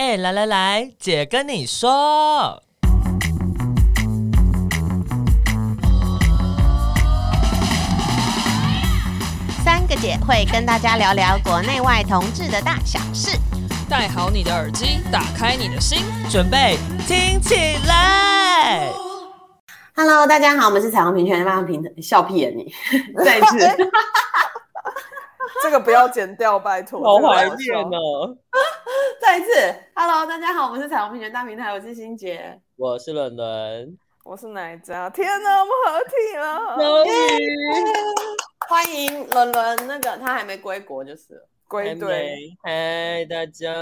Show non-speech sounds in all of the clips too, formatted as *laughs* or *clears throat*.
哎，来来来，姐跟你说，三个姐会跟大家聊聊国内外同志的大小事。戴好你的耳机，打开你的心，准备听起来。Hello，大家好，我们是彩虹平权拉平笑屁眼你，*laughs* 再一次，*laughs* *laughs* 这个不要剪掉，拜托，好怀念哦。*laughs* 再一次，Hello，大家好，我们是彩虹平权大平台，我是欣洁，我是伦伦，我是奶渣。天哪，我们合体了，终于，欢迎伦伦。那个他还没归国，就是了。归队，嗨，大家，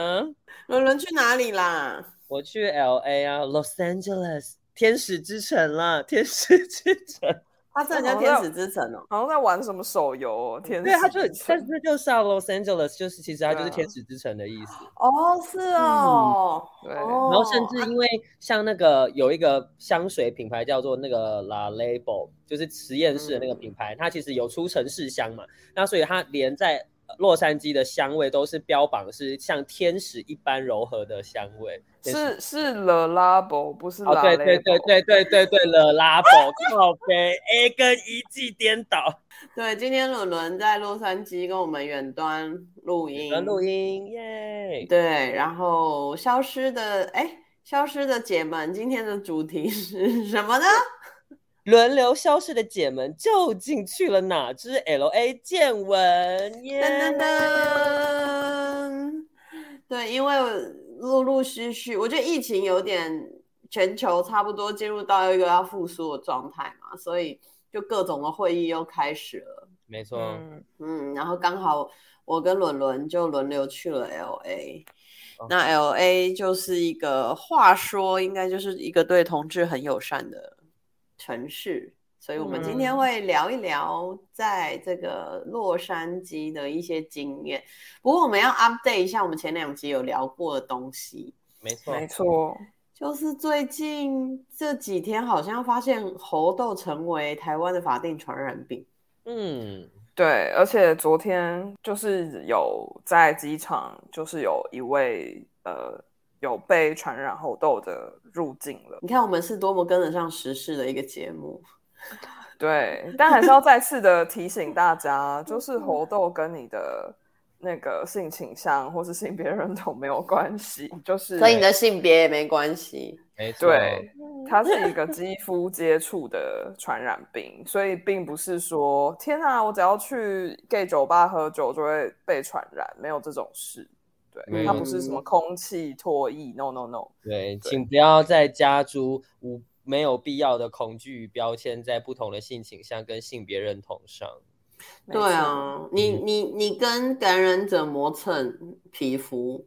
伦伦去哪里啦？我去 LA 啊，Los Angeles，天使之城啦，天使之城，他是人家天使之城哦，好像在玩什么手游哦，天使，对，他就，但是就是啊，Los Angeles，就是其实它就是天使之城的意思。哦，是哦，对，然后甚至因为像那个有一个香水品牌叫做那个 La Label，就是实验室的那个品牌，它其实有出城市香嘛，那所以它连在洛杉矶的香味都是标榜是像天使一般柔和的香味，是是 The Labo 不是 Label。对对对对对对对 The Labo 靠北 A 跟 E 记颠倒。对，今天伦伦在洛杉矶跟我们远端录音，录音耶。对，然后消失的哎，消失的姐们，今天的主题是什么呢？轮流消失的姐们究竟去了哪支 LA 见闻？噔噔噔！对，因为陆陆续续，我觉得疫情有点全球差不多进入到一个要复苏的状态嘛，所以就各种的会议又开始了。没错，嗯，嗯，然后刚好我跟伦伦就轮流去了 LA，哦，那 LA 就是一个话说，应该就是一个对同志很友善的。城市，所以我们今天会聊一聊在这个洛杉矶的一些经验。不过我们要 update 一下我们前两集有聊过的东西。没错，没错，就是最近这几天好像发现猴痘成为台湾的法定传染病。嗯，对，而且昨天就是有在机场，就是有一位呃。有被传染猴痘的入境了。你看我们是多么跟得上时事的一个节目。*laughs* 对，但还是要再次的提醒大家，就是猴痘跟你的那个性倾向或是性别认同没有关系，就是所以你的性别也没关系。没错，对，它是一个肌肤接触的传染病，所以并不是说天啊，我只要去 gay 酒吧喝酒就会被传染，没有这种事。对，它不是什么空气唾液，no no no。对，请不要再加诸无没有必要的恐惧与标签在不同的性倾向跟性别认同上。对啊，你你你跟感染者磨蹭皮肤，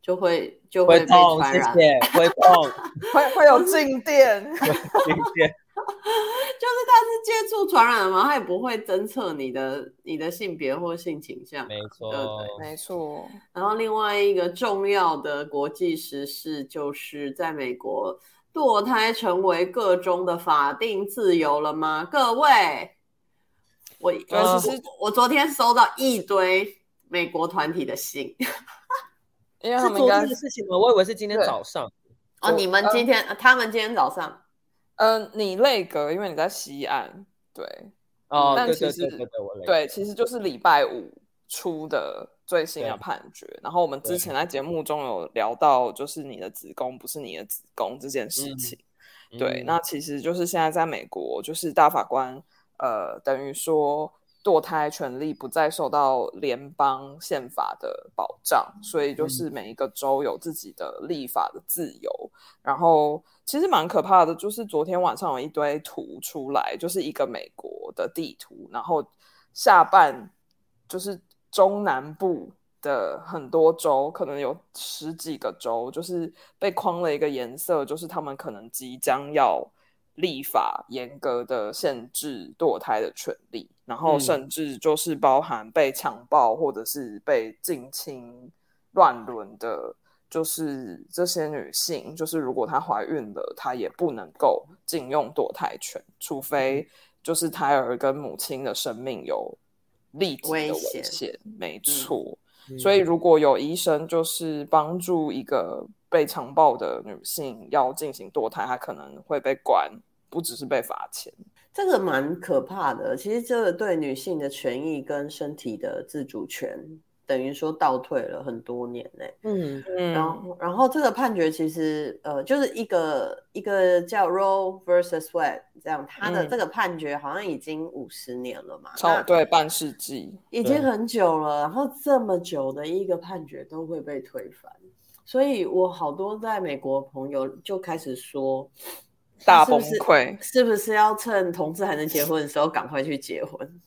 就会就会被传染，会痛，*laughs* 会会有静电，*laughs* 静电。*laughs* 就是他是接触传染的吗？他也不会侦测你的你的性别或性倾向。没错，对对没错。然后另外一个重要的国际时事，就是在美国堕胎成为各中的法定自由了吗？各位，我其实、呃、我昨天收到一堆美国团体的信，因为 *laughs* 是昨天的事情吗？我以为是今天早上。哦，你们今天，呃、他们今天早上。嗯、呃，你内阁，因为你在西岸，对，哦，但其实对，其实就是礼拜五出的最新的判决。然后我们之前在节目中有聊到，就是你的子宫不是你的子宫这件事情。嗯、对、嗯，那其实就是现在在美国，就是大法官，呃，等于说堕胎权利不再受到联邦宪法的保障，所以就是每一个州有自己的立法的自由，嗯、然后。其实蛮可怕的，就是昨天晚上有一堆图出来，就是一个美国的地图，然后下半就是中南部的很多州，可能有十几个州，就是被框了一个颜色，就是他们可能即将要立法严格的限制堕胎的权利，然后甚至就是包含被强暴或者是被近亲乱伦的。就是这些女性，就是如果她怀孕了，她也不能够禁用堕胎权，除非就是胎儿跟母亲的生命有立即的危险。没错，嗯、所以如果有医生就是帮助一个被强暴的女性要进行堕胎，她可能会被关，不只是被罚钱。这个蛮可怕的。其实这个对女性的权益跟身体的自主权。等于说倒退了很多年呢、欸，嗯嗯，然后然后这个判决其实呃就是一个一个叫 Roe versus Wade 这样，他的这个判决好像已经五十年了嘛，超对半世纪，已经很久了，然后这么久的一个判决都会被推翻，所以我好多在美国朋友就开始说大崩溃，是不是要趁同志还能结婚的时候赶快去结婚？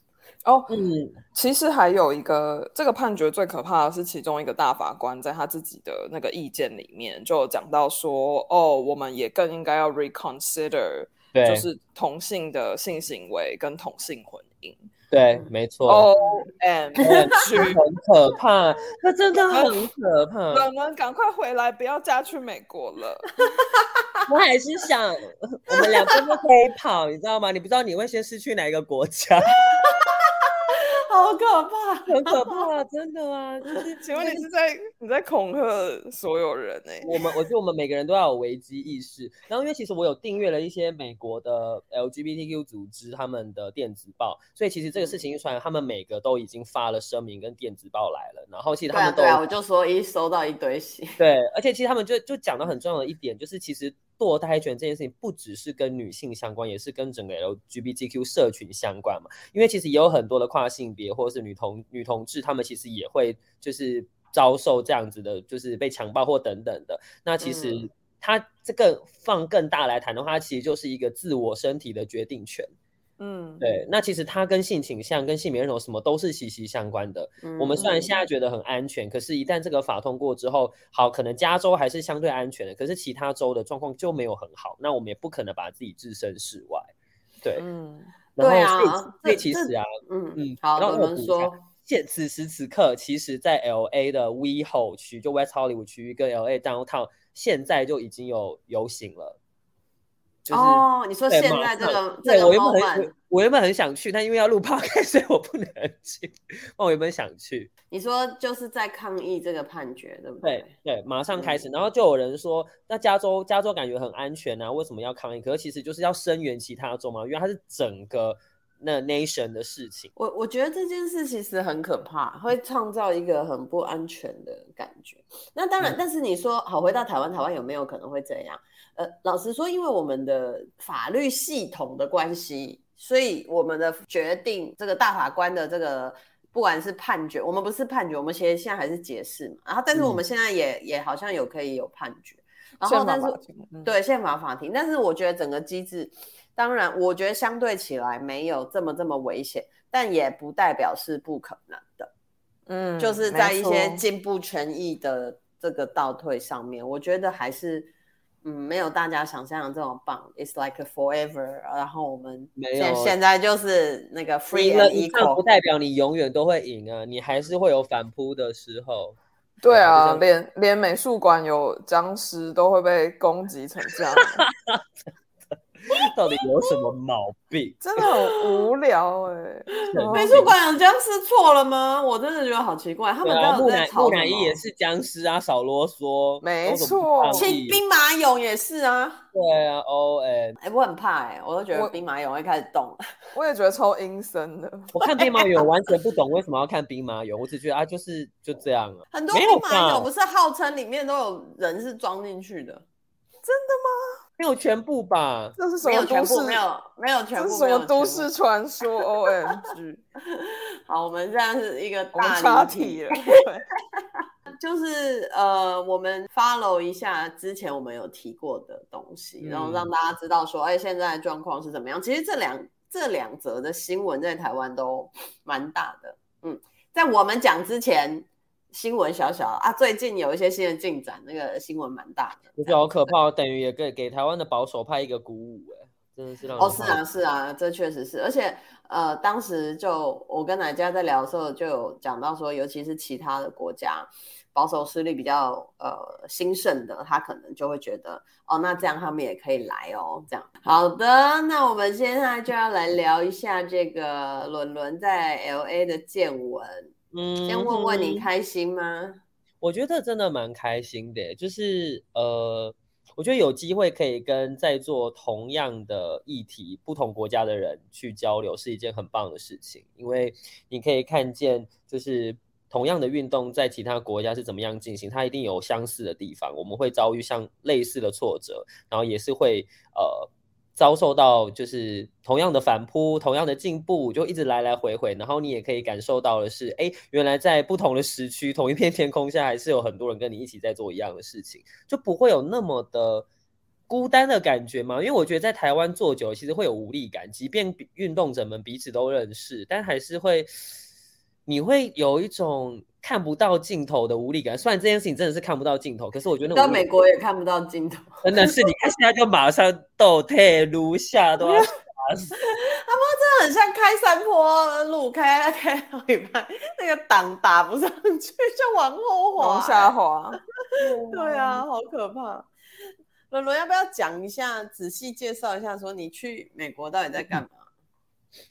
哦，嗯，其实还有一个，这个判决最可怕的是，其中一个大法官在他自己的那个意见里面就有讲到说，哦，我们也更应该要 reconsider，就是同性的性行为跟同性婚姻。对，没错。O M G，很可怕，那真的很可怕。我们赶快回来，不要嫁去美国了。*laughs* 我还是想，我们两个都可以跑，你知道吗？你不知道你会先失去哪一个国家。*laughs* 好可怕，*laughs* 很可怕，真的啊！就是，*laughs* 请问你是在你在恐吓所有人呢、欸？我们，我觉得我们每个人都要有危机意识。然后，因为其实我有订阅了一些美国的 LGBTQ 组织他们的电子报，所以其实这个事情一出来，他们每个都已经发了声明跟电子报来了。然后，其实他们都，对啊，对啊，我就说一收到一堆信。对，而且其实他们就就讲到很重要的一点，就是其实。堕胎权这件事情不只是跟女性相关，也是跟整个 LGBTQ 社群相关嘛。因为其实也有很多的跨性别或者是女同女同志，他们其实也会就是遭受这样子的，就是被强暴或等等的。那其实它这个放更大来谈的话，它其实就是一个自我身体的决定权。嗯，对，那其实它跟性倾向、跟性别认同什么都是息息相关的。嗯，我们虽然现在觉得很安全，可是，一旦这个法通过之后，好，可能加州还是相对安全的，可是其他州的状况就没有很好。那我们也不可能把自己置身事外。对，嗯，然后对啊，所以其实啊，嗯嗯，好，然后我们说，现此时此刻，其实在 LA 的 WeHo 区，就 West Hollywood 区域跟 LA Downtown，现在就已经有游行了。就是、哦，你说现在这个对，这个我原本很我原本很想去，但因为要录 *laughs* podcast，所以我不能去。我原本想去。你说就是在抗议这个判决，对不对？对对，马上开始，嗯、然后就有人说，那加州加州感觉很安全啊，为什么要抗议？可是其实就是要声援其他州嘛，因为它是整个那 nation 的事情。我我觉得这件事其实很可怕，会创造一个很不安全的感觉。那当然，嗯、但是你说好，回到台湾，台湾有没有可能会这样？呃，老实说，因为我们的法律系统的关系，所以我们的决定，这个大法官的这个不管是判决，我们不是判决，我们其实现在还是解释嘛。然后，但是我们现在也、嗯、也好像有可以有判决。然后，但是对宪法法庭，但是我觉得整个机制，当然，我觉得相对起来没有这么这么危险，但也不代表是不可能的。嗯，就是在一些进步权益的这个倒退上面，我觉得还是。嗯，没有大家想象的这么棒。It's like forever。然后我们现现在就是那个 free and equal，不代表你永远都会赢啊，你还是会有反扑的时候。对啊，连连美术馆有僵尸都会被攻击成这样。*laughs* *laughs* 到底有什么毛病？真的很无聊哎、欸！美术馆有僵尸错了吗？我真的觉得好奇怪。他们木乃木乃伊也是僵尸啊，少啰嗦。没错，其兵马俑也是啊。对啊，O M。哎，我很怕哎、欸，我都觉得兵马俑会开始动。我，*laughs* 我也觉得超阴森的。我看兵马俑完全不懂为什么要看兵马俑，我只觉得啊，就是就这样啊。很多兵马俑不是号称里面都有人是装进去的，真的吗？没有全部吧？这是什么都市？没有，没有全部。这是什么都市传说？*laughs* O M G！*laughs* 好，我们这样是一个大岔题了。*laughs* 就是呃，我们 follow 一下之前我们有提过的东西，嗯、然后让大家知道说，哎，现在状况是怎么样？其实这两这两则的新闻在台湾都蛮大的。嗯，在我们讲之前。新闻小小啊，最近有一些新的进展，那个新闻蛮大的，我觉得好可怕，等于也给给台湾的保守派一个鼓舞，哎，真的是让哦，是啊是啊，这确实是，而且呃，当时就我跟奶家在聊的时候，就有讲到说，尤其是其他的国家保守势力比较呃兴盛的，他可能就会觉得哦，那这样他们也可以来哦，这样。好的，那我们现在就要来聊一下这个伦伦在 LA 的见闻。嗯，先问问你开心吗？我觉得真的蛮开心的，就是呃，我觉得有机会可以跟在座同样的议题、不同国家的人去交流，是一件很棒的事情。因为你可以看见，就是同样的运动在其他国家是怎么样进行，它一定有相似的地方。我们会遭遇像类似的挫折，然后也是会呃。遭受到就是同样的反扑，同样的进步，就一直来来回回。然后你也可以感受到的是，哎，原来在不同的时区，同一片天空下，还是有很多人跟你一起在做一样的事情，就不会有那么的孤单的感觉嘛。因为我觉得在台湾做久，其实会有无力感，即便运动者们彼此都认识，但还是会，你会有一种。看不到尽头的无力感，虽然这件事情真的是看不到尽头，可是我觉得那到美国也看不到尽头，*laughs* 真的是。你看现在就马上倒退如下都要打死。*laughs* 他们真的很像开山坡路，开开到一半，那个档打不上去就往后滑，往下滑。*laughs* 对啊，好可怕。伦伦要不要讲一下，仔细介绍一下，说你去美国到底在干嘛？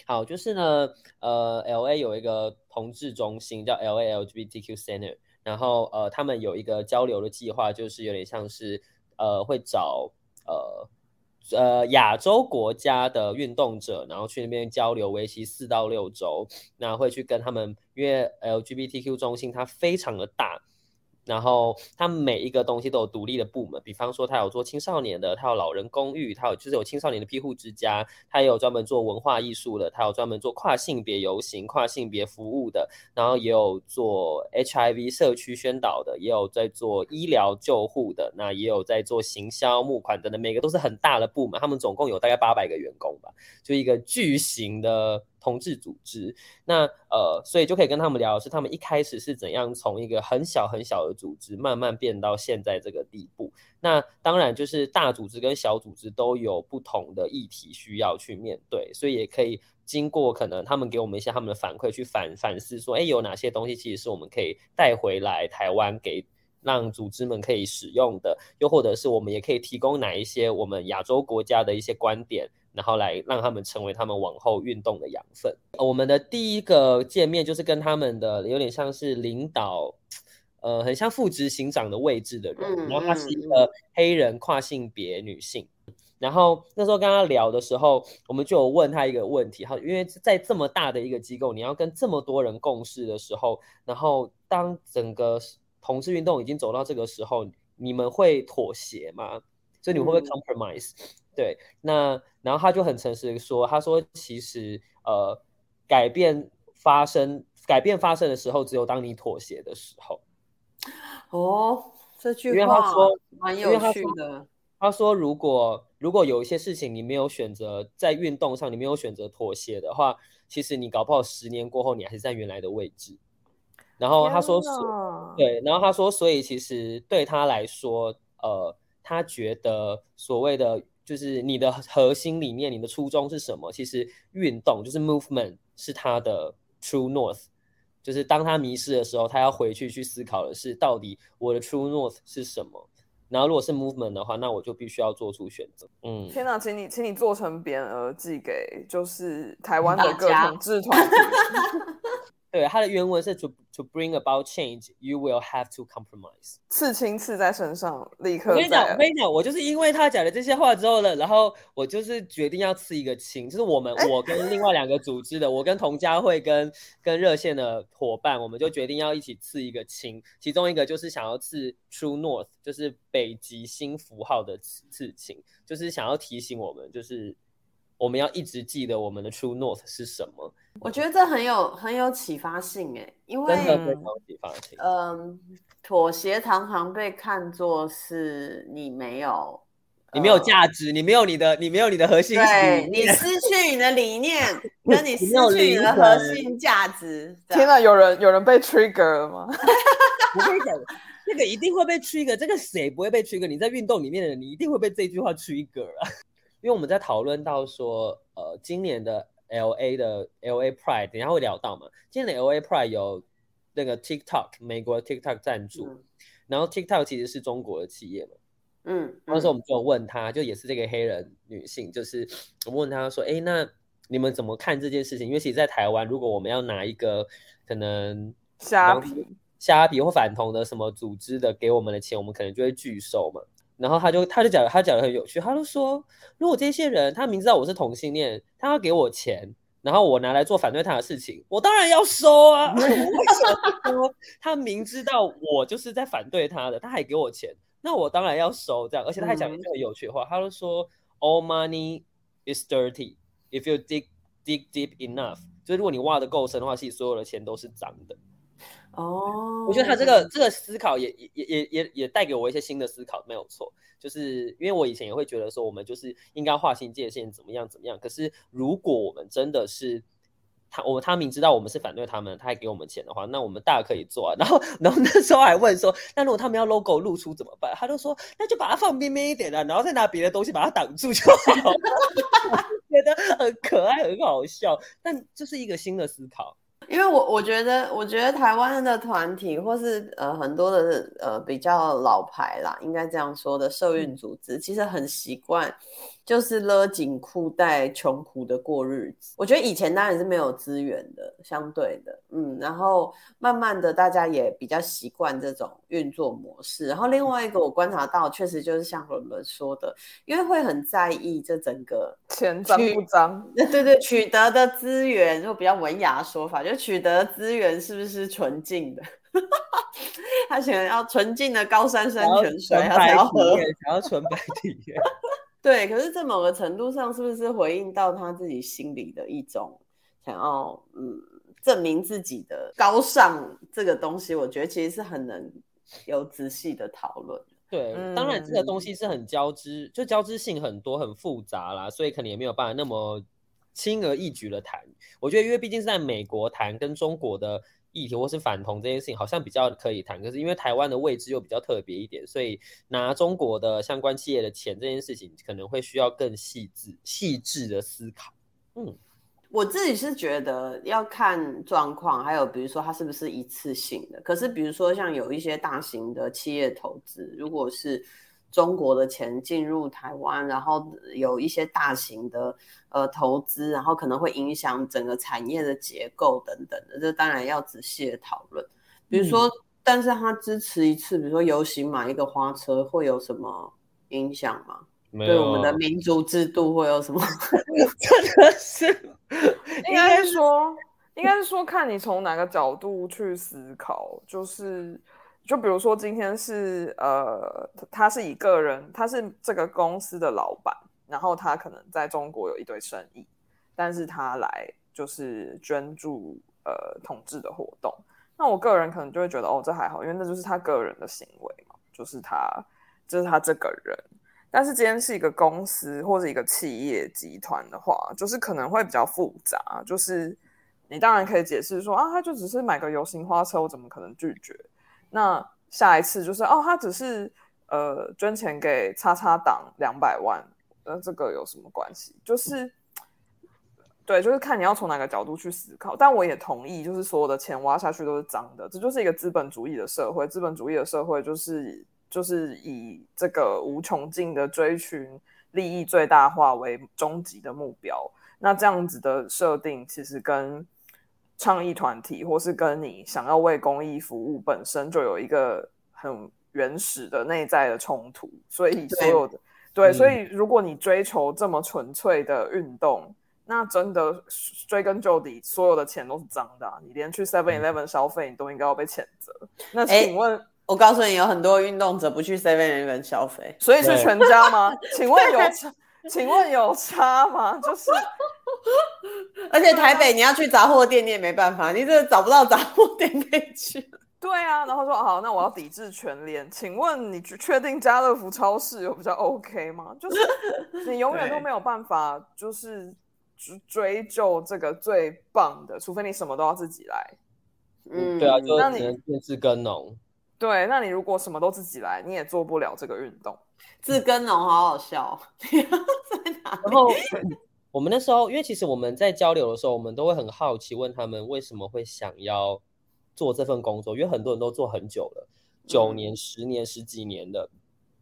好，就是呢，呃，LA 有一个同志中心叫 LA LGBTQ Center，然后呃，他们有一个交流的计划，就是有点像是呃，会找呃呃亚洲国家的运动者，然后去那边交流，为期四到六周，那会去跟他们，因为 LGBTQ 中心它非常的大。然后他每一个东西都有独立的部门，比方说他有做青少年的，他有老人公寓，他有就是有青少年的庇护之家，他也有专门做文化艺术的，他有专门做跨性别游行、跨性别服务的，然后也有做 HIV 社区宣导的，也有在做医疗救护的，那也有在做行销募款等等，每个都是很大的部门，他们总共有大概八百个员工吧，就一个巨型的。同志组织，那呃，所以就可以跟他们聊是，他们一开始是怎样从一个很小很小的组织，慢慢变到现在这个地步。那当然就是大组织跟小组织都有不同的议题需要去面对，所以也可以经过可能他们给我们一些他们的反馈，去反反思说，哎，有哪些东西其实是我们可以带回来台湾给让组织们可以使用的，又或者是我们也可以提供哪一些我们亚洲国家的一些观点。然后来让他们成为他们往后运动的养分。我们的第一个见面就是跟他们的有点像是领导，呃，很像副执行长的位置的人。然后她是一个黑人跨性别女性。然后那时候跟她聊的时候，我们就有问她一个问题：哈，因为在这么大的一个机构，你要跟这么多人共事的时候，然后当整个同志运动已经走到这个时候，你们会妥协吗？所以你们会不会 compromise？嗯对，那然后他就很诚实的说，他说其实呃，改变发生，改变发生的时候，只有当你妥协的时候。哦，这句话他说蛮有趣的。他说，如果如果有一些事情你没有选择在运动上，你没有选择妥协的话，其实你搞不好十年过后你还是在原来的位置。然后他说，对，然后他说，所以其实对他来说，呃，他觉得所谓的。就是你的核心里面，你的初衷是什么？其实运动就是 movement 是他的 true north。就是当他迷失的时候，他要回去去思考的是，到底我的 true north 是什么？然后如果是 movement 的话，那我就必须要做出选择。嗯，天哪，请你请你做成匾额寄给就是台湾的各同志团体。*laughs* 对，它的原文是 to to bring about change, you will have to compromise。刺青刺在身上，立刻。我跟你讲，我跟你讲，我就是因为他讲了这些话之后呢，然后我就是决定要刺一个青，就是我们我跟另外两个组织的，我跟童佳慧跟跟热线的伙伴，我们就决定要一起刺一个青，其中一个就是想要刺 True North，就是北极星符号的刺刺青，就是想要提醒我们，就是。我们要一直记得我们的 True North 是什么？我觉得这很有很有启发性诶，因为真的非常有启发性。嗯，妥协常常被看作是你没有，你没有价值，呃、你没有你的，你没有你的核心，对，你失去你的理念，*laughs* 跟你失去你的核心价值。天哪，有人有人被 trigger 了吗？我跟你讲，这个一定会被 trigger，这个谁不会被 trigger？你在运动里面的人，你一定会被这句话 trigger 啊。因为我们在讨论到说，呃，今年的 LA 的 LA Pride，等一下会聊到嘛。今年的 LA Pride 有那个 TikTok 美国 TikTok 赞助，嗯、然后 TikTok 其实是中国的企业嘛。嗯，那时候我们就问他，就也是这个黑人女性，就是我们问他说，哎，那你们怎么看这件事情？因为其实，在台湾，如果我们要拿一个可能虾皮、虾皮或反同的什么组织的给我们的钱，我们可能就会拒收嘛。然后他就他就讲他讲的很有趣，他就说，如果这些人他明知道我是同性恋，他要给我钱，然后我拿来做反对他的事情，我当然要收啊。*laughs* 为什么说他明知道我就是在反对他的，他还给我钱，那我当然要收。这样，而且他还讲一句很有趣的话，他就说，All money is dirty if you dig dig deep enough。就是如果你挖的够深的话，其实所有的钱都是脏的。哦，我觉得他这个这个思考也也也也也带给我一些新的思考，没有错。就是因为我以前也会觉得说，我们就是应该划清界限，怎么样怎么样。可是如果我们真的是他，我他明知道我们是反对他们，他还给我们钱的话，那我们大可以做啊。*laughs* 然后然后那时候还问说，那如果他们要 logo 露出怎么办？他就说，那就把它放边边一点啊，然后再拿别的东西把它挡住就好了。*laughs* 觉得很可爱，很好笑，但这是一个新的思考。因为我我觉得，我觉得台湾的团体或是呃很多的呃比较老牌啦，应该这样说的社运组织，其实很习惯。就是勒紧裤带，穷苦的过日子。我觉得以前当然是没有资源的，相对的，嗯，然后慢慢的大家也比较习惯这种运作模式。然后另外一个我观察到，确实就是像伦伦说的，因为会很在意这整个 *laughs* 钱脏不脏？*laughs* 对对，取得的资源，就比较文雅的说法，就取得资源是不是纯净的？*laughs* 他想要纯净的高山山泉水，他才要喝，想要纯白体验。对，可是，在某个程度上，是不是回应到他自己心里的一种想要嗯证明自己的高尚这个东西？我觉得其实是很能有仔细的讨论。对，当然这个东西是很交织，就交织性很多，很复杂啦，所以可能也没有办法那么轻而易举的谈。我觉得，因为毕竟是在美国谈跟中国的。议题或是反同这件事情好像比较可以谈，可是因为台湾的位置又比较特别一点，所以拿中国的相关企业的钱这件事情可能会需要更细致、细致的思考。嗯，我自己是觉得要看状况，还有比如说它是不是一次性的。可是比如说像有一些大型的企业投资，如果是。中国的钱进入台湾，然后有一些大型的呃投资，然后可能会影响整个产业的结构等等的，这当然要仔细的讨论。比如说，嗯、但是他支持一次，比如说游行买一个花车，会有什么影响吗？对我们的民主制度会有什么？真的是，*laughs* 应该是说，应该是说，看你从哪个角度去思考，就是。就比如说，今天是呃，他是一个人，他是这个公司的老板，然后他可能在中国有一堆生意，但是他来就是捐助呃统治的活动。那我个人可能就会觉得，哦，这还好，因为那就是他个人的行为嘛，就是他，就是他这个人。但是今天是一个公司或者一个企业集团的话，就是可能会比较复杂。就是你当然可以解释说啊，他就只是买个游行花车，我怎么可能拒绝？那下一次就是哦，他只是呃捐钱给叉叉党两百万，那这个有什么关系？就是对，就是看你要从哪个角度去思考。但我也同意，就是所有的钱挖下去都是脏的，这就是一个资本主义的社会。资本主义的社会就是就是以这个无穷尽的追寻利益最大化为终极的目标。那这样子的设定，其实跟倡议团体，或是跟你想要为公益服务本身就有一个很原始的内在的冲突，所以所有的对，对，所以如果你追求这么纯粹的运动，嗯，那真的追根究底，所有的钱都是脏的，啊，你连去 Seven Eleven 消费，你都应该要被谴责。那请问，欸，我告诉你，有很多运动者不去 Seven Eleven 消费，所以是全家吗？请问有 *laughs* 差？请问有差吗？就是。*laughs* 而且台北你要去杂货店，你也没办法，你这找不到杂货店可以去。*laughs* 对啊，然后说好，那我要抵制全联。请问你确定家乐福超市有比较 OK 吗？*laughs* 就是你永远都没有办法，就是追究这个最棒的，除非你什么都要自己来。嗯，对啊，就只能自耕农。对，那你如果什么都自己来，你也做不了这个运动。自耕农好好笑，在哪里？然后。我们那时候，因为其实我们在交流的时候，我们都会很好奇，问他们为什么会想要做这份工作，因为很多人都做很久了，九年、十年、十几年的，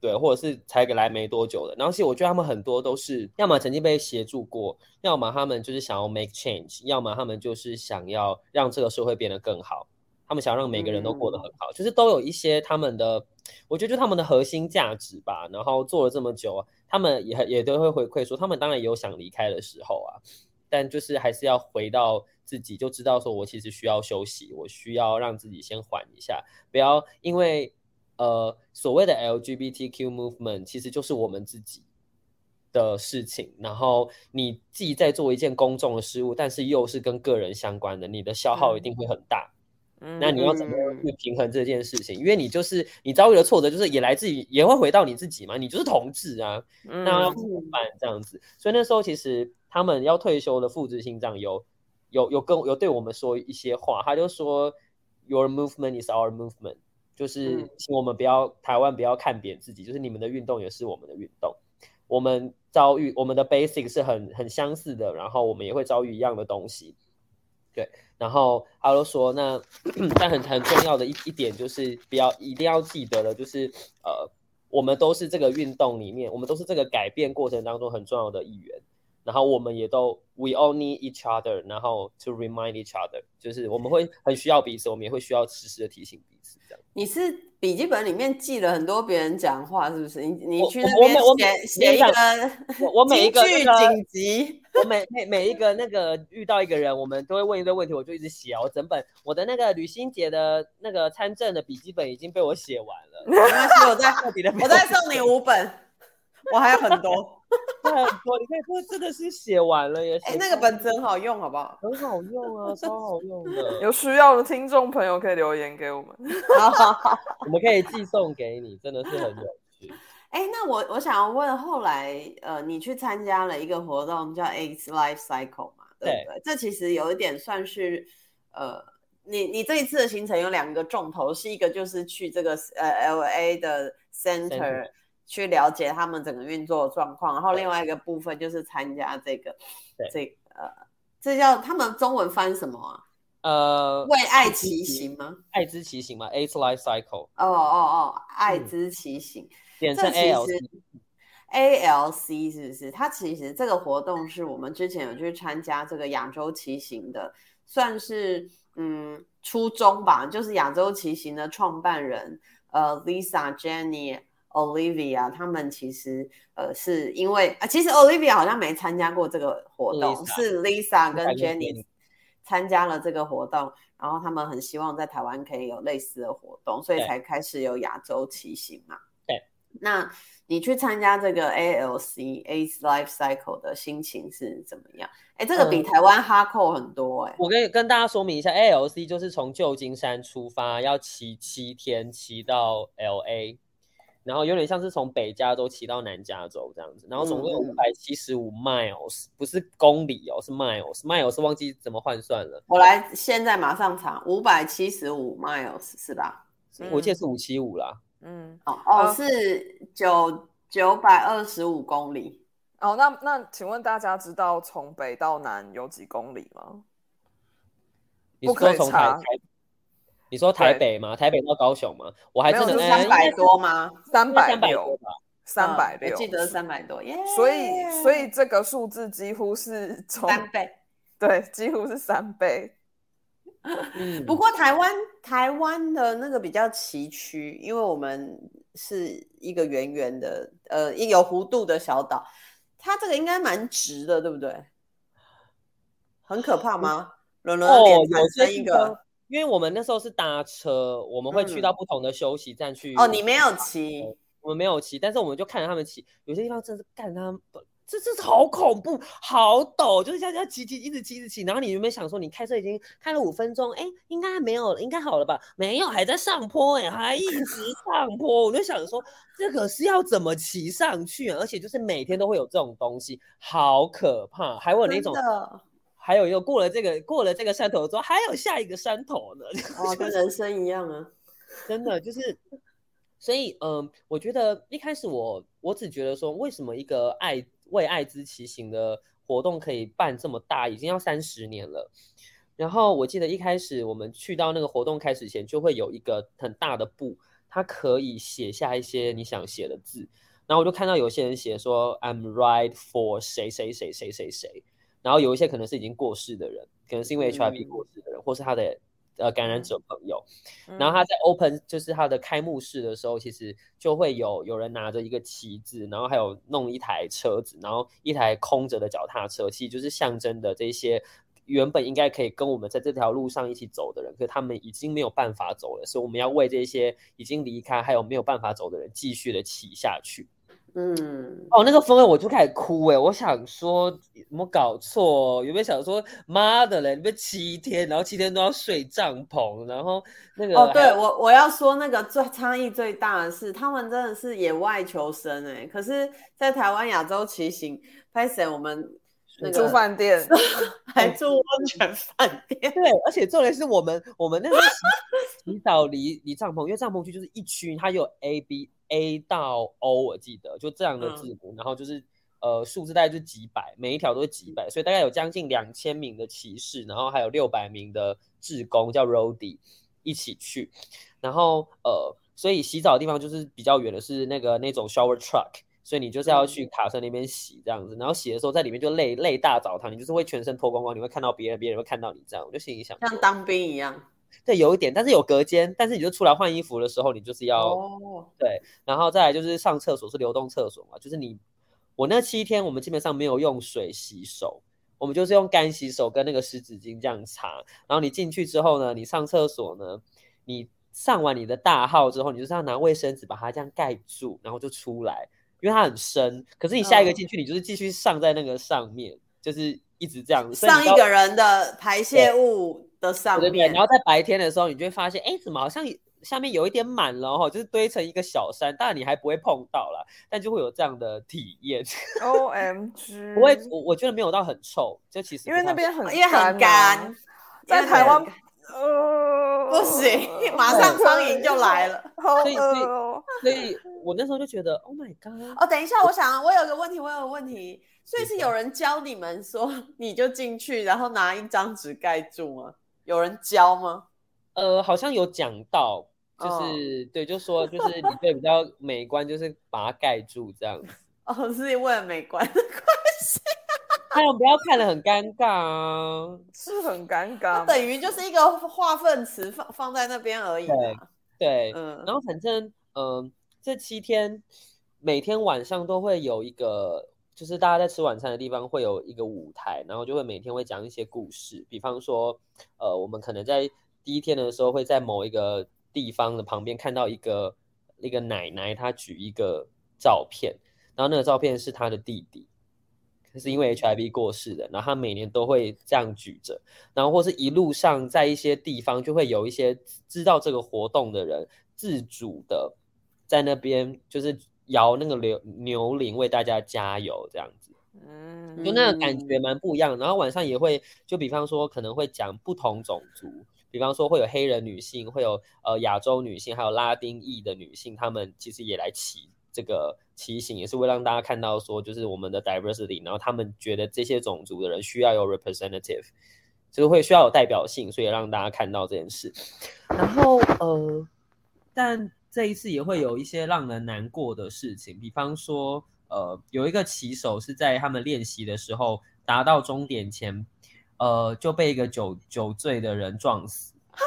对，或者是才来没多久的。然后其实我觉得他们很多都是，要么曾经被协助过，要么他们就是想要 make change，要么他们就是想要让这个社会变得更好。他们想让每个人都过得很好，嗯、就是都有一些他们的，我觉得就他们的核心价值吧。然后做了这么久，他们也也都会回馈说，他们当然也有想离开的时候啊，但就是还是要回到自己，就知道说我其实需要休息，我需要让自己先缓一下，不要因为呃所谓的 LGBTQ movement 其实就是我们自己的事情，然后你自己在做一件公众的事物，但是又是跟个人相关的，你的消耗一定会很大。嗯那你要怎么样去平衡这件事情？嗯、因为你就是你遭遇的挫折，就是也来自于也会回到你自己嘛。你就是同志啊，嗯、那要怎么办这样子？所以那时候其实他们要退休的副执行长有有有跟有对我们说一些话，他就说 Your movement is our movement，就是请我们不要台湾不要看扁自己，就是你们的运动也是我们的运动。我们遭遇我们的 basic 是很很相似的，然后我们也会遭遇一样的东西，对。然后他就说，那 *clears throat* 但很很重要的一一点就是，不要一定要记得的，就是呃，我们都是这个运动里面，我们都是这个改变过程当中很重要的一员。然后我们也都 we all need each other，然后 to remind each other，就是我们会很需要彼此，我们也会需要时时的提醒彼此。这样。你是笔记本里面记了很多别人讲话，是不是？你你去那边写写一个，我每一个紧急。*laughs* 我每每每一个那个遇到一个人，我们都会问一堆问题，我就一直写。我整本我的那个旅行节的那个参政的笔记本已经被我写完了。*laughs* 没关系，我再我再送你五本，我还有很多，*laughs* 很多。你看，这这个是写完了耶！哎、欸，那个本子很好用，好不好？很好用啊，超好用的。*laughs* 有需要的听众朋友可以留言给我们，*laughs* 我们可以寄送给你，真的是很有趣。哎，那我我想要问，后来呃，你去参加了一个活动叫 AIDS Life Cycle 嘛，对不这其实有一点算是呃，你你这一次的行程有两个重头，是一个就是去这个呃 LA 的 Center, Center 去了解他们整个运作的状况，然后另外一个部分就是参加这个这呃，这叫他们中文翻什么啊？呃，为爱骑行吗？爱之骑行吗，Ace Life Cycle。哦哦哦，爱之骑行。嗯简称 ALC，ALC ALC 是不是？它其实这个活动是我们之前有去参加这个亚洲骑行的，算是嗯初衷吧。就是亚洲骑行的创办人呃 Lisa、Jenny、Olivia 他们其实呃是因为啊，其实 Olivia 好像没参加过这个活动，Lisa, 是 Lisa 跟 Jenny 参加了这个活动，然后他们很希望在台湾可以有类似的活动，所以才开始有亚洲骑行嘛。对那你去参加这个 ALC AIDS Life Cycle 的心情是怎么样？哎，这个比台湾哈扣很多哎、欸。我可以跟大家说明一下，ALC 就是从旧金山出发，要骑七天骑到 LA，然后有点像是从北加州骑到南加州这样子，然后总共有五百七十五 miles，不是公里哦，是 miles，miles 忘记怎么换算了。我来现在马上查，五百七十五 miles 是吧？我记得是五七五啦。嗯，哦哦，是九九百二十五公里。哦，那那请问大家知道从北到南有几公里吗？不可以从台台，你说台北吗？台北到高雄吗？我还真的三百多吗？三百六吧，三百六，我记得三百多耶。所以所以这个数字几乎是从三倍，对，几乎是三倍。嗯，不过台湾台湾的那个比较崎岖，因为我们是一个圆圆的，呃，有弧度的小岛，它这个应该蛮直的，对不对？很可怕吗？轮轮哦，有这一个，因为我们那时候是搭车，我们会去到不同的休息站去。嗯、哦，你没有骑，我们没有骑，但是我们就看着他们骑，有些地方真的是干他们。这这是好恐怖，好陡，就是这样这样骑骑，一直骑一直骑。然后你有没有想说，你开车已经开了五分钟，哎，应该还没有，应该好了吧？没有，还在上坡，哎，还一直上坡。我就想说，这可是要怎么骑上去啊？而且就是每天都会有这种东西，好可怕。还有那种，还有又过了这个过了这个山头之后，还有下一个山头呢。*laughs* 哦，跟人生一样啊，真的就是。所以，嗯，我觉得一开始我我只觉得说，为什么一个爱。为爱之骑行的活动可以办这么大，已经要三十年了。然后我记得一开始我们去到那个活动开始前，就会有一个很大的布，它可以写下一些你想写的字。然后我就看到有些人写说 "I'm right for 谁谁谁谁谁谁谁"，然后有一些可能是已经过世的人，可能是因为 HIV 过世的人，嗯、或是他的呃感染者朋友。然后他在 open 就是他的开幕式的时候，其实就会有有人拿着一个旗子，然后还有弄一台车子，然后一台空着的脚踏车，其实就是象征的这些。原本应该可以跟我们在这条路上一起走的人，可是他们已经没有办法走了，所以我们要为这些已经离开还有没有办法走的人继续的骑下去。嗯，哦，那个氛围我就开始哭哎，我想说有没有搞错？有没有想说妈的嘞？你们七天，然后七天都要睡帐篷，然后那个哦，对我我要说那个最差异最大的是，他们真的是野外求生哎，可是，在台湾亚洲骑行，拍摄我们。那个、住饭店，*laughs* 还住温泉饭店。对，而且重点是我们我们那个 *laughs* 洗洗澡离离帐篷，因为帐篷区就是一区，它有 A B A 到 O，我记得就这样的字母，嗯、然后就是呃数字大概就几百，每一条都是几百，所以大概有将近两千名的骑士，然后还有六百名的志工叫 Roadie 一起去，然后呃，所以洗澡的地方就是比较远的是那个那种 shower truck。所以你就是要去卡车那边洗这样子，然后洗的时候在里面就累累大澡堂，你就是会全身脱光光，你会看到别人，别人会看到你这样，我就心里想，像当兵一样。对，有一点，但是有隔间，但是你就出来换衣服的时候，你就是要、哦、对，然后再来就是上厕所是流动厕所嘛，就是你我那七天我们基本上没有用水洗手，我们就是用干洗手跟那个湿纸巾这样擦，然后你进去之后呢，你上厕所呢，你上完你的大号之后，你就是要拿卫生纸把它这样盖住，然后就出来。因为它很深，可是你下一个进去，你就是继续上在那个上面，嗯、就是一直这样。上一个人的排泄物的上面，对对对，然后在白天的时候，你就会发现，哎，怎么好像下面有一点满了哈，就是堆成一个小山，当然你还不会碰到啦，但就会有这样的体验。OMG，*laughs* 不会，我我觉得没有到很臭，就其实因为那边很因为很干，在台湾。呃，不行，马上苍蝇就来了。*laughs* 所以，所以，所以我那时候就觉得，Oh my god！哦，等一下，我想，我有个问题，我有个问题，所以是有人教你们说，你就进去，然后拿一张纸盖住吗？有人教吗？呃，好像有讲到，就是、哦、对，就说就是你对比较美观，就是把它盖住这样子。*laughs* 哦，是为了美观的关系。*laughs* 哎我不要看得很尴尬啊，是很尴尬。等于就是一个化粪池放放在那边而已。对，对，嗯。然后反正，嗯、呃，这七天每天晚上都会有一个，就是大家在吃晚餐的地方会有一个舞台，然后就会每天会讲一些故事。比方说，呃，我们可能在第一天的时候会在某一个地方的旁边看到一个一个奶奶，她举一个照片，然后那个照片是她的弟弟。是因为 HIV 过世的，然后他每年都会这样举着，然后或是一路上在一些地方就会有一些知道这个活动的人自主的在那边就是摇那个牛牛铃为大家加油这样子，嗯，就那个感觉蛮不一样。然后晚上也会就比方说可能会讲不同种族，比方说会有黑人女性，会有呃亚洲女性，还有拉丁裔的女性，她们其实也来骑这个。骑行也是会让大家看到说，就是我们的 diversity，然后他们觉得这些种族的人需要有 representative，就是会需要有代表性，所以让大家看到这件事。然后呃，但这一次也会有一些让人难过的事情，比方说呃，有一个骑手是在他们练习的时候达到终点前，呃，就被一个酒酒醉的人撞死。哈？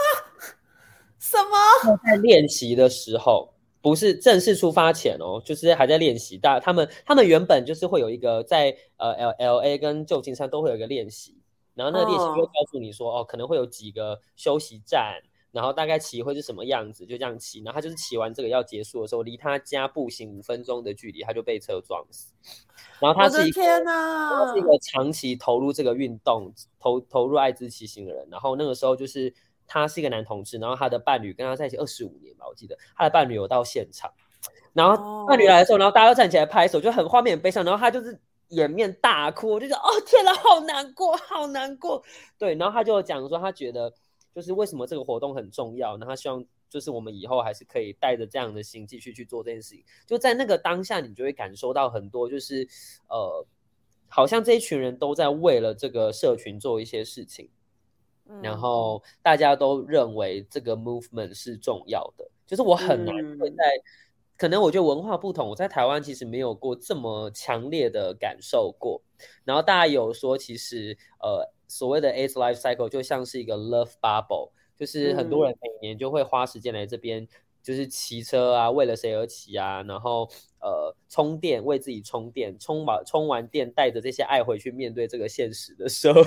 *laughs* 什么？在练习的时候。不是正式出发前哦，就是还在练习。大他们他们原本就是会有一个在呃 L L A 跟旧金山都会有一个练习，然后那个练习就会告诉你说哦，哦，可能会有几个休息站，然后大概骑会是什么样子，就这样骑。然后他就是骑完这个要结束的时候，离他家步行五分钟的距离，他就被车撞死。然后他是一个他是一个长期投入这个运动、投投入艾滋骑行的人。然后那个时候就是。他是一个男同志，然后他的伴侣跟他在一起二十五年吧，我记得他的伴侣有到现场，然后伴侣来的时候，然后大家都站起来拍手，就很画面很悲伤，然后他就是掩面大哭，就说哦天哪，好难过，好难过。对，然后他就讲说，他觉得就是为什么这个活动很重要，然后他希望就是我们以后还是可以带着这样的心继续去做这件事情。就在那个当下，你就会感受到很多，就是呃，好像这一群人都在为了这个社群做一些事情。然后大家都认为这个 movement 是重要的，就是我很难会在，嗯、可能我觉得文化不同，我在台湾其实没有过这么强烈的感受过。然后大家有说，其实呃所谓的 AIDS life cycle 就像是一个 love bubble，就是很多人每年就会花时间来这边，就是骑车啊，为了谁而骑啊，然后呃充电，为自己充电，充完充完电，带着这些爱回去面对这个现实的社会。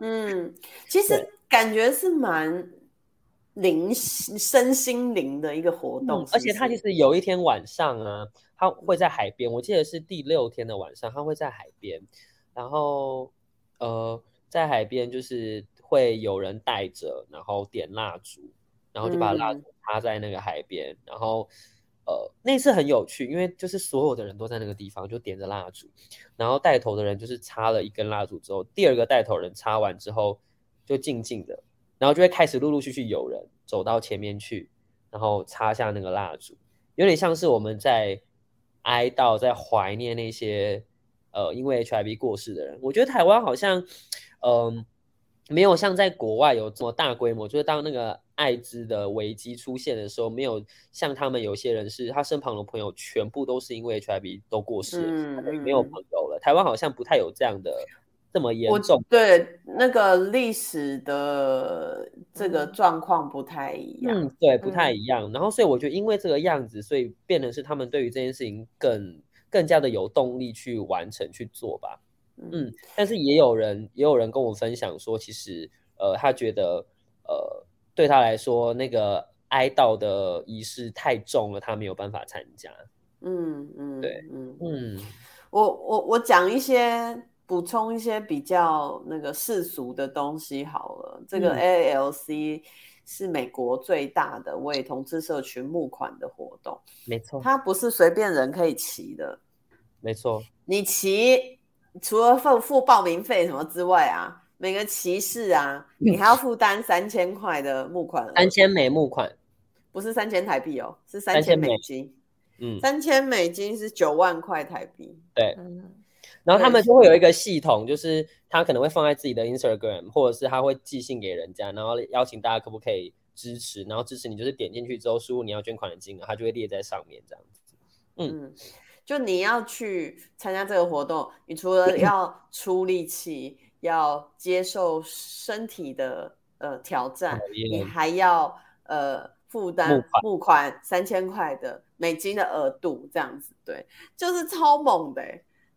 嗯，其实感觉是蛮灵身心灵的一个活动，嗯，而且他其实有一天晚上啊，他会在海边，我记得是第六天的晚上，他会在海边，然后呃在海边就是。会有人带着，然后点蜡烛，然后就把蜡烛插在那个海边，嗯、然后呃，那次很有趣，因为就是所有的人都在那个地方，就点着蜡烛，然后带头的人就是插了一根蜡烛之后，第二个带头人插完之后就静静的，然后就会开始陆陆续续有人走到前面去，然后插下那个蜡烛，有点像是我们在哀悼，在怀念那些呃因为 HIV 过世的人。我觉得台湾好像嗯。呃没有像在国外有这么大规模，就是当那个艾滋的危机出现的时候，没有像他们有些人是他身旁的朋友全部都是因为 HIV 都过世，嗯，没有朋友了。台湾好像不太有这样的这么严重。对，那个历史的这个状况不太一样。嗯，对，不太一样。嗯，然后所以我觉得因为这个样子，所以变成是他们对于这件事情更更加的有动力去完成去做吧。嗯，但是也有人也有人跟我分享说，其实呃，他觉得呃，对他来说那个哀悼的仪式太重了，他没有办法参加。嗯嗯，对，嗯嗯，我我我讲一些补充一些比较那个世俗的东西好了。这个 AALC 是美国最大的为同志社群募款的活动，没错，它不是随便人可以骑的，没错，你骑。除了付付报名费什么之外啊，每个骑士啊，你还要负担三千块的募款，三千美募款，不是三千台币哦，是三千美金。嗯，三千美金是九万块台币。对，然后他们就会有一个系统，就是他可能会放在自己的 Instagram，或者是他会寄信给人家，然后邀请大家可不可以支持，然后支持你就是点进去之后输入你要捐款的金额，他就会列在上面这样子。嗯。嗯就你要去参加这个活动，你除了要出力气，要接受身体的呃挑战，你还要呃负担募款三千块的美金的额度，这样子，对，就是超猛的，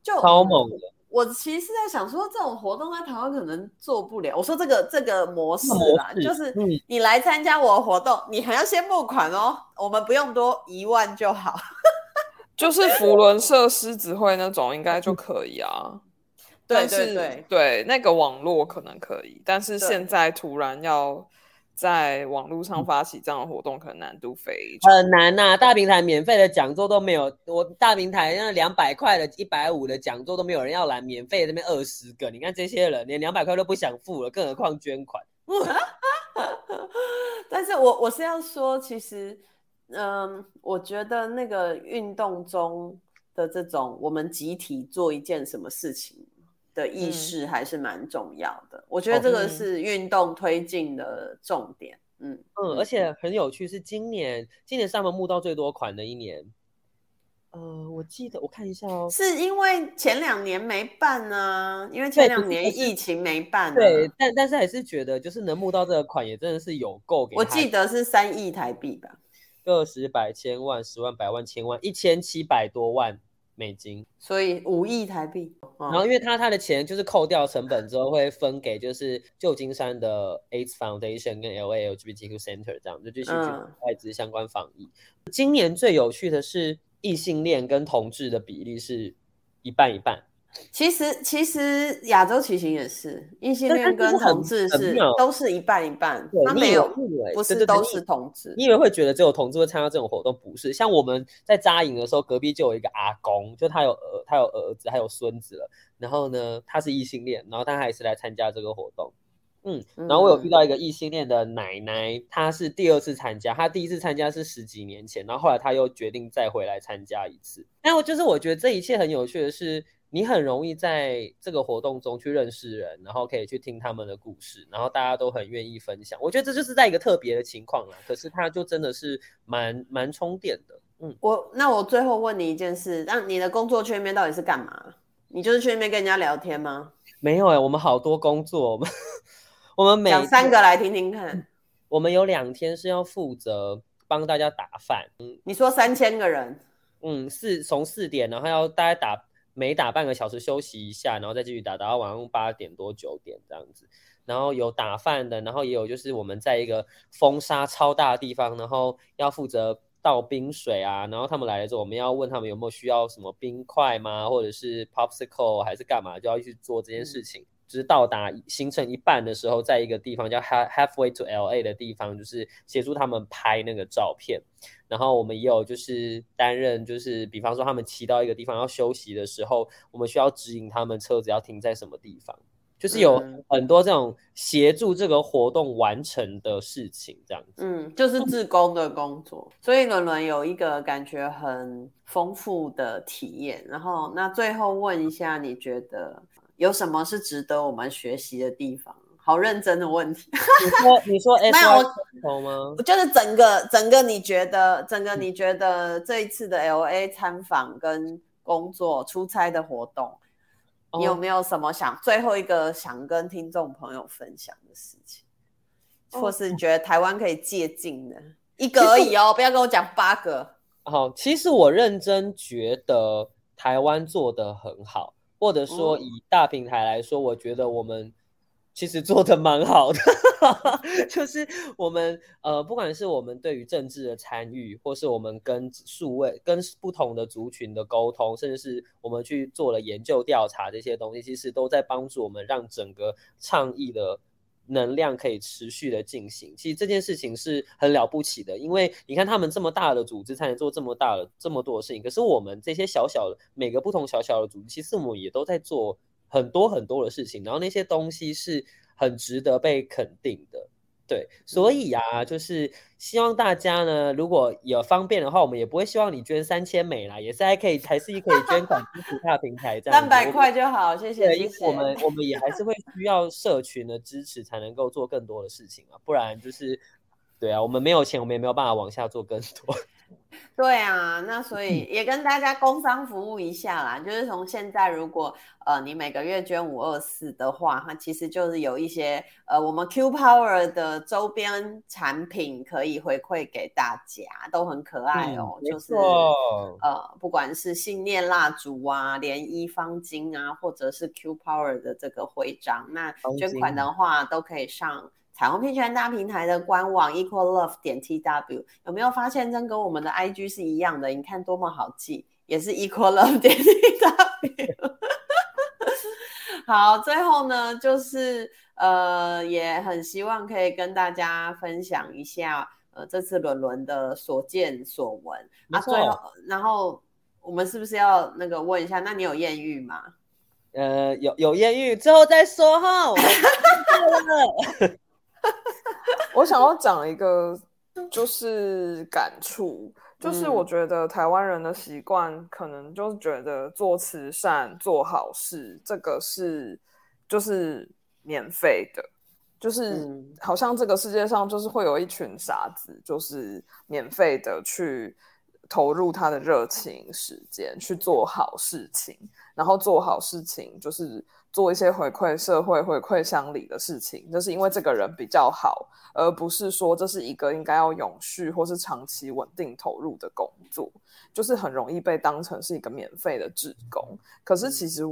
就超猛的。我其实在想说，这种活动在台湾可能做不了。我说这个这个模式啦，就是你来参加我的活动，你还要先募款哦，我们不用多一万就好。就是福伦社狮子会那种应该就可以啊，对对对对，那个网络可能可以，但是现在突然要在网络上发起这样的活动，可能难度非常很难呐、啊。大平台免费的讲座都没有，我大平台那两百块的、一百五的讲座都没有人要来，免费的那边二十个，你看这些人连两百块都不想付了，更何况捐款。*laughs* 但是我我是要说，其实。嗯，我觉得那个运动中的这种我们集体做一件什么事情的意识还是蛮重要的。嗯、我觉得这个是运动推进的重点。嗯嗯，而且很有趣，是今年今年上门募到最多款的一年。呃，我记得我看一下哦，是因为前两年没办啊，因为前两年疫情没办、啊。对，但但是还是觉得就是能募到这个款也真的是有够给。我记得是三亿台币吧。个十百千万十万百万千万一千七百多万美金，所以五亿台币。然后因为他他的钱就是扣掉成本之后会分给就是旧金山的 AIDS Foundation 跟 LA LGBTQ Center 这样就继续去外资相关防疫。嗯、今年最有趣的是异性恋跟同志的比例是一半一半。其实其实亚洲骑行也是异性恋跟同志是都是一半一半，他没有不是都是同志。你以为会觉得只有同志会参加这种活动？不是，像我们在扎营的时候，隔壁就有一个阿公，就他有儿，他有儿子，还有孙子了。然后呢，他是异性恋，然后他还是来参加这个活动。嗯，然后我有遇到一个异性恋的奶奶，她是第二次参加，她第一次参加是十几年前，然后后来她又决定再回来参加一次。那我就是我觉得这一切很有趣的是。你很容易在这个活动中去认识人，然后可以去听他们的故事，然后大家都很愿意分享。我觉得这就是在一个特别的情况啦，可是它就真的是蛮蛮充电的。嗯，我那我最后问你一件事，那你的工作圈面到底是干嘛？你就是去那边跟人家聊天吗？没有哎、欸，我们好多工作，我们我们每讲三个来听听看。我们有两天是要负责帮大家打饭。嗯，你说三千个人，嗯，四从四点，然后要大家打，每打半个小时休息一下，然后再继续打，打到晚上八点多九点这样子。然后有打饭的，然后也有就是我们在一个风沙超大的地方，然后要负责倒冰水啊。然后他们来了之后，我们要问他们有没有需要什么冰块吗？或者是 popsicle 还是干嘛？就要去做这件事情。嗯、就是到达行程一半的时候，在一个地方叫 half halfway to LA 的地方，就是协助他们拍那个照片。然后我们也有就是担任，就是比方说他们骑到一个地方要休息的时候，我们需要指引他们车子要停在什么地方。就是有很多这种协助这个活动完成的事情，这样子。嗯，就是自工的工作。所以伦伦有一个感觉很丰富的体验。然后，那最后问一下，你觉得有什么是值得我们学习的地方？好认真的问题。你说，*laughs* 你说，没有吗？就是整个整个，你觉得整个你觉得这一次的 LA 参访跟工作出差的活动。你有没有什么想最后一个想跟听众朋友分享的事情，或是你觉得台湾可以借鉴的一个而已哦，不要跟我讲八个。好，其实我认真觉得台湾做的很好，或者说以大平台来说，我觉得我们。其实做的蛮好的，*laughs* 就是我们呃，不管是我们对于政治的参与，或是我们跟数位、跟不同的族群的沟通，甚至是我们去做了研究调查这些东西，其实都在帮助我们让整个倡议的能量可以持续的进行。其实这件事情是很了不起的，因为你看他们这么大的组织才能做这么大的这么多的事情，可是我们这些小小的每个不同小小的组织，其实我们也都在做。很多很多的事情，然后那些东西是很值得被肯定的，对，所以啊，就是希望大家呢，如果有方便的话，我们也不会希望你捐三千美啦，也是还可以，还是可以捐款支持他平台这样，三百块就好，谢谢。因为我们我们也还是会需要社群的支持，才能够做更多的事情啊，不然就是，对啊，我们没有钱，我们也没有办法往下做更多。*laughs* 对啊，那所以也跟大家工商服务一下啦，就是从现在如果呃你每个月捐五二四的话，它其实就是有一些呃我们 Q Power 的周边产品可以回馈给大家，都很可爱哦，嗯、就是呃不管是信念蜡烛啊、连衣方巾啊，或者是 Q Power 的这个徽章，那捐款的话都可以上。彩虹平权大平台的官网 equal love 点 tw 有没有发现，真跟我们的 IG 是一样的？你看多么好记，也是 equal love 点 tw。好，最后呢，就是呃，也很希望可以跟大家分享一下呃这次伦伦的所见所闻。那、啊、最后，然后我们是不是要那个问一下？那你有艳遇吗？呃，有有艳遇，之后再说哈。*laughs* *laughs* 我想要讲一个，就是感触，就是我觉得台湾人的习惯，可能就是觉得做慈善、做好事，这个是就是免费的，就是好像这个世界上就是会有一群傻子，就是免费的去投入他的热情、时间去做好事情，然后做好事情就是。做一些回馈社会、回馈乡里的事情，就是因为这个人比较好，而不是说这是一个应该要永续或是长期稳定投入的工作，就是很容易被当成是一个免费的职工。可是其实。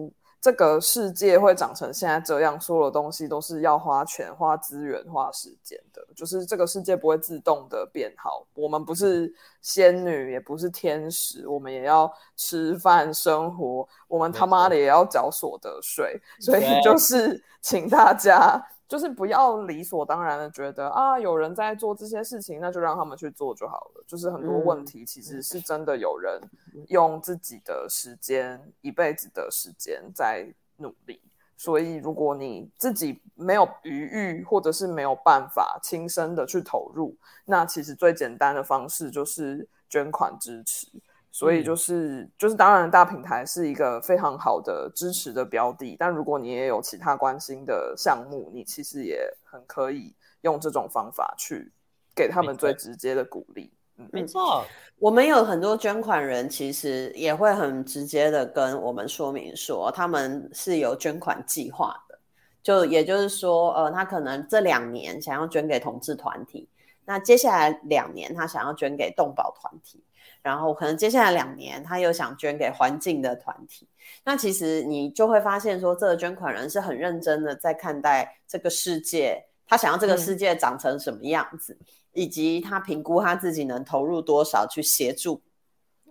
这个世界会长成现在这样，所有的东西都是要花钱、花资源、花时间的。就是这个世界不会自动的变好。我们不是仙女，也不是天使，我们也要吃饭生活。我们他妈的也要缴所得税。所以就是请大家。就是不要理所当然的觉得啊，有人在做这些事情，那就让他们去做就好了。就是很多问题其实是真的有人用自己的时间、一辈子的时间在努力。所以如果你自己没有余裕，或者是没有办法亲身的去投入，那其实最简单的方式就是捐款支持。所以就是、嗯、就是，当然大平台是一个非常好的支持的标的，但如果你也有其他关心的项目，你其实也很可以用这种方法去给他们最直接的鼓励。没错，我们有很多捐款人，其实也会很直接的跟我们说明说，他们是有捐款计划的。就也就是说，呃，他可能这两年想要捐给同志团体，那接下来两年他想要捐给动保团体，然后可能接下来两年他又想捐给环境的团体。那其实你就会发现说，这个捐款人是很认真的在看待这个世界，他想要这个世界长成什么样子，嗯、以及他评估他自己能投入多少去协助，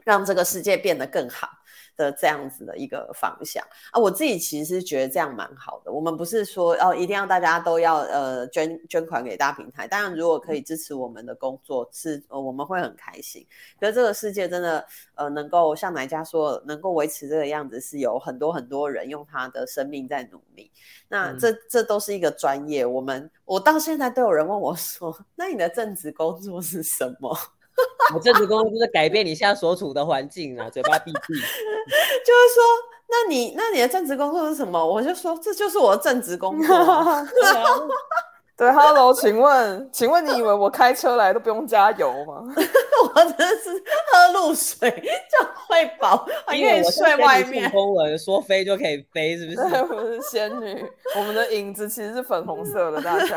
让这个世界变得更好。的这样子的一个方向啊，我自己其实是觉得这样蛮好的。我们不是说哦，一定要大家都要呃捐捐款给大平台。当然，如果可以支持我们的工作，是呃我们会很开心。可是这个世界真的呃能够像奶家说能够维持这个样子，是有很多很多人用他的生命在努力。那这这都是一个专业。我们我到现在都有人问我说，*laughs* 那你的正职工作是什么？*laughs* 我正职工作就是改变你现在所处的环境啊，*laughs* 嘴巴闭闭。就是说，那你那你的正职工作是什么？我就说，这就是我的正职工作。*laughs* 对，Hello，请问，请问你以为我开车来都不用加油吗？我真的是喝露水就会饱，还可以睡外面。风文说飞就可以飞，是不是？我是仙女，我们的影子其实是粉红色的，大家。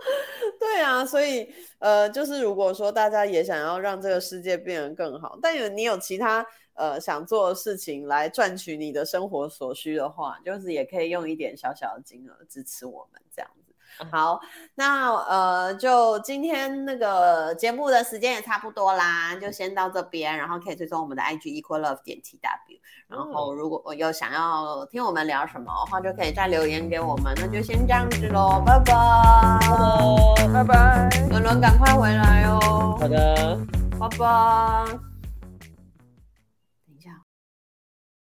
*laughs* 对啊，所以呃，就是如果说大家也想要让这个世界变得更好，但有你有其他呃想做的事情来赚取你的生活所需的话，就是也可以用一点小小的金额支持我们这样子。好，那呃，就今天那个节目的时间也差不多啦，就先到这边，然后可以追踪我们的 IG equal love 点 tw，然后如果有想要听我们聊什么的话，就可以再留言给我们，那就先这样子喽，拜拜，拜拜，伦伦赶快回来哦，好的，拜拜。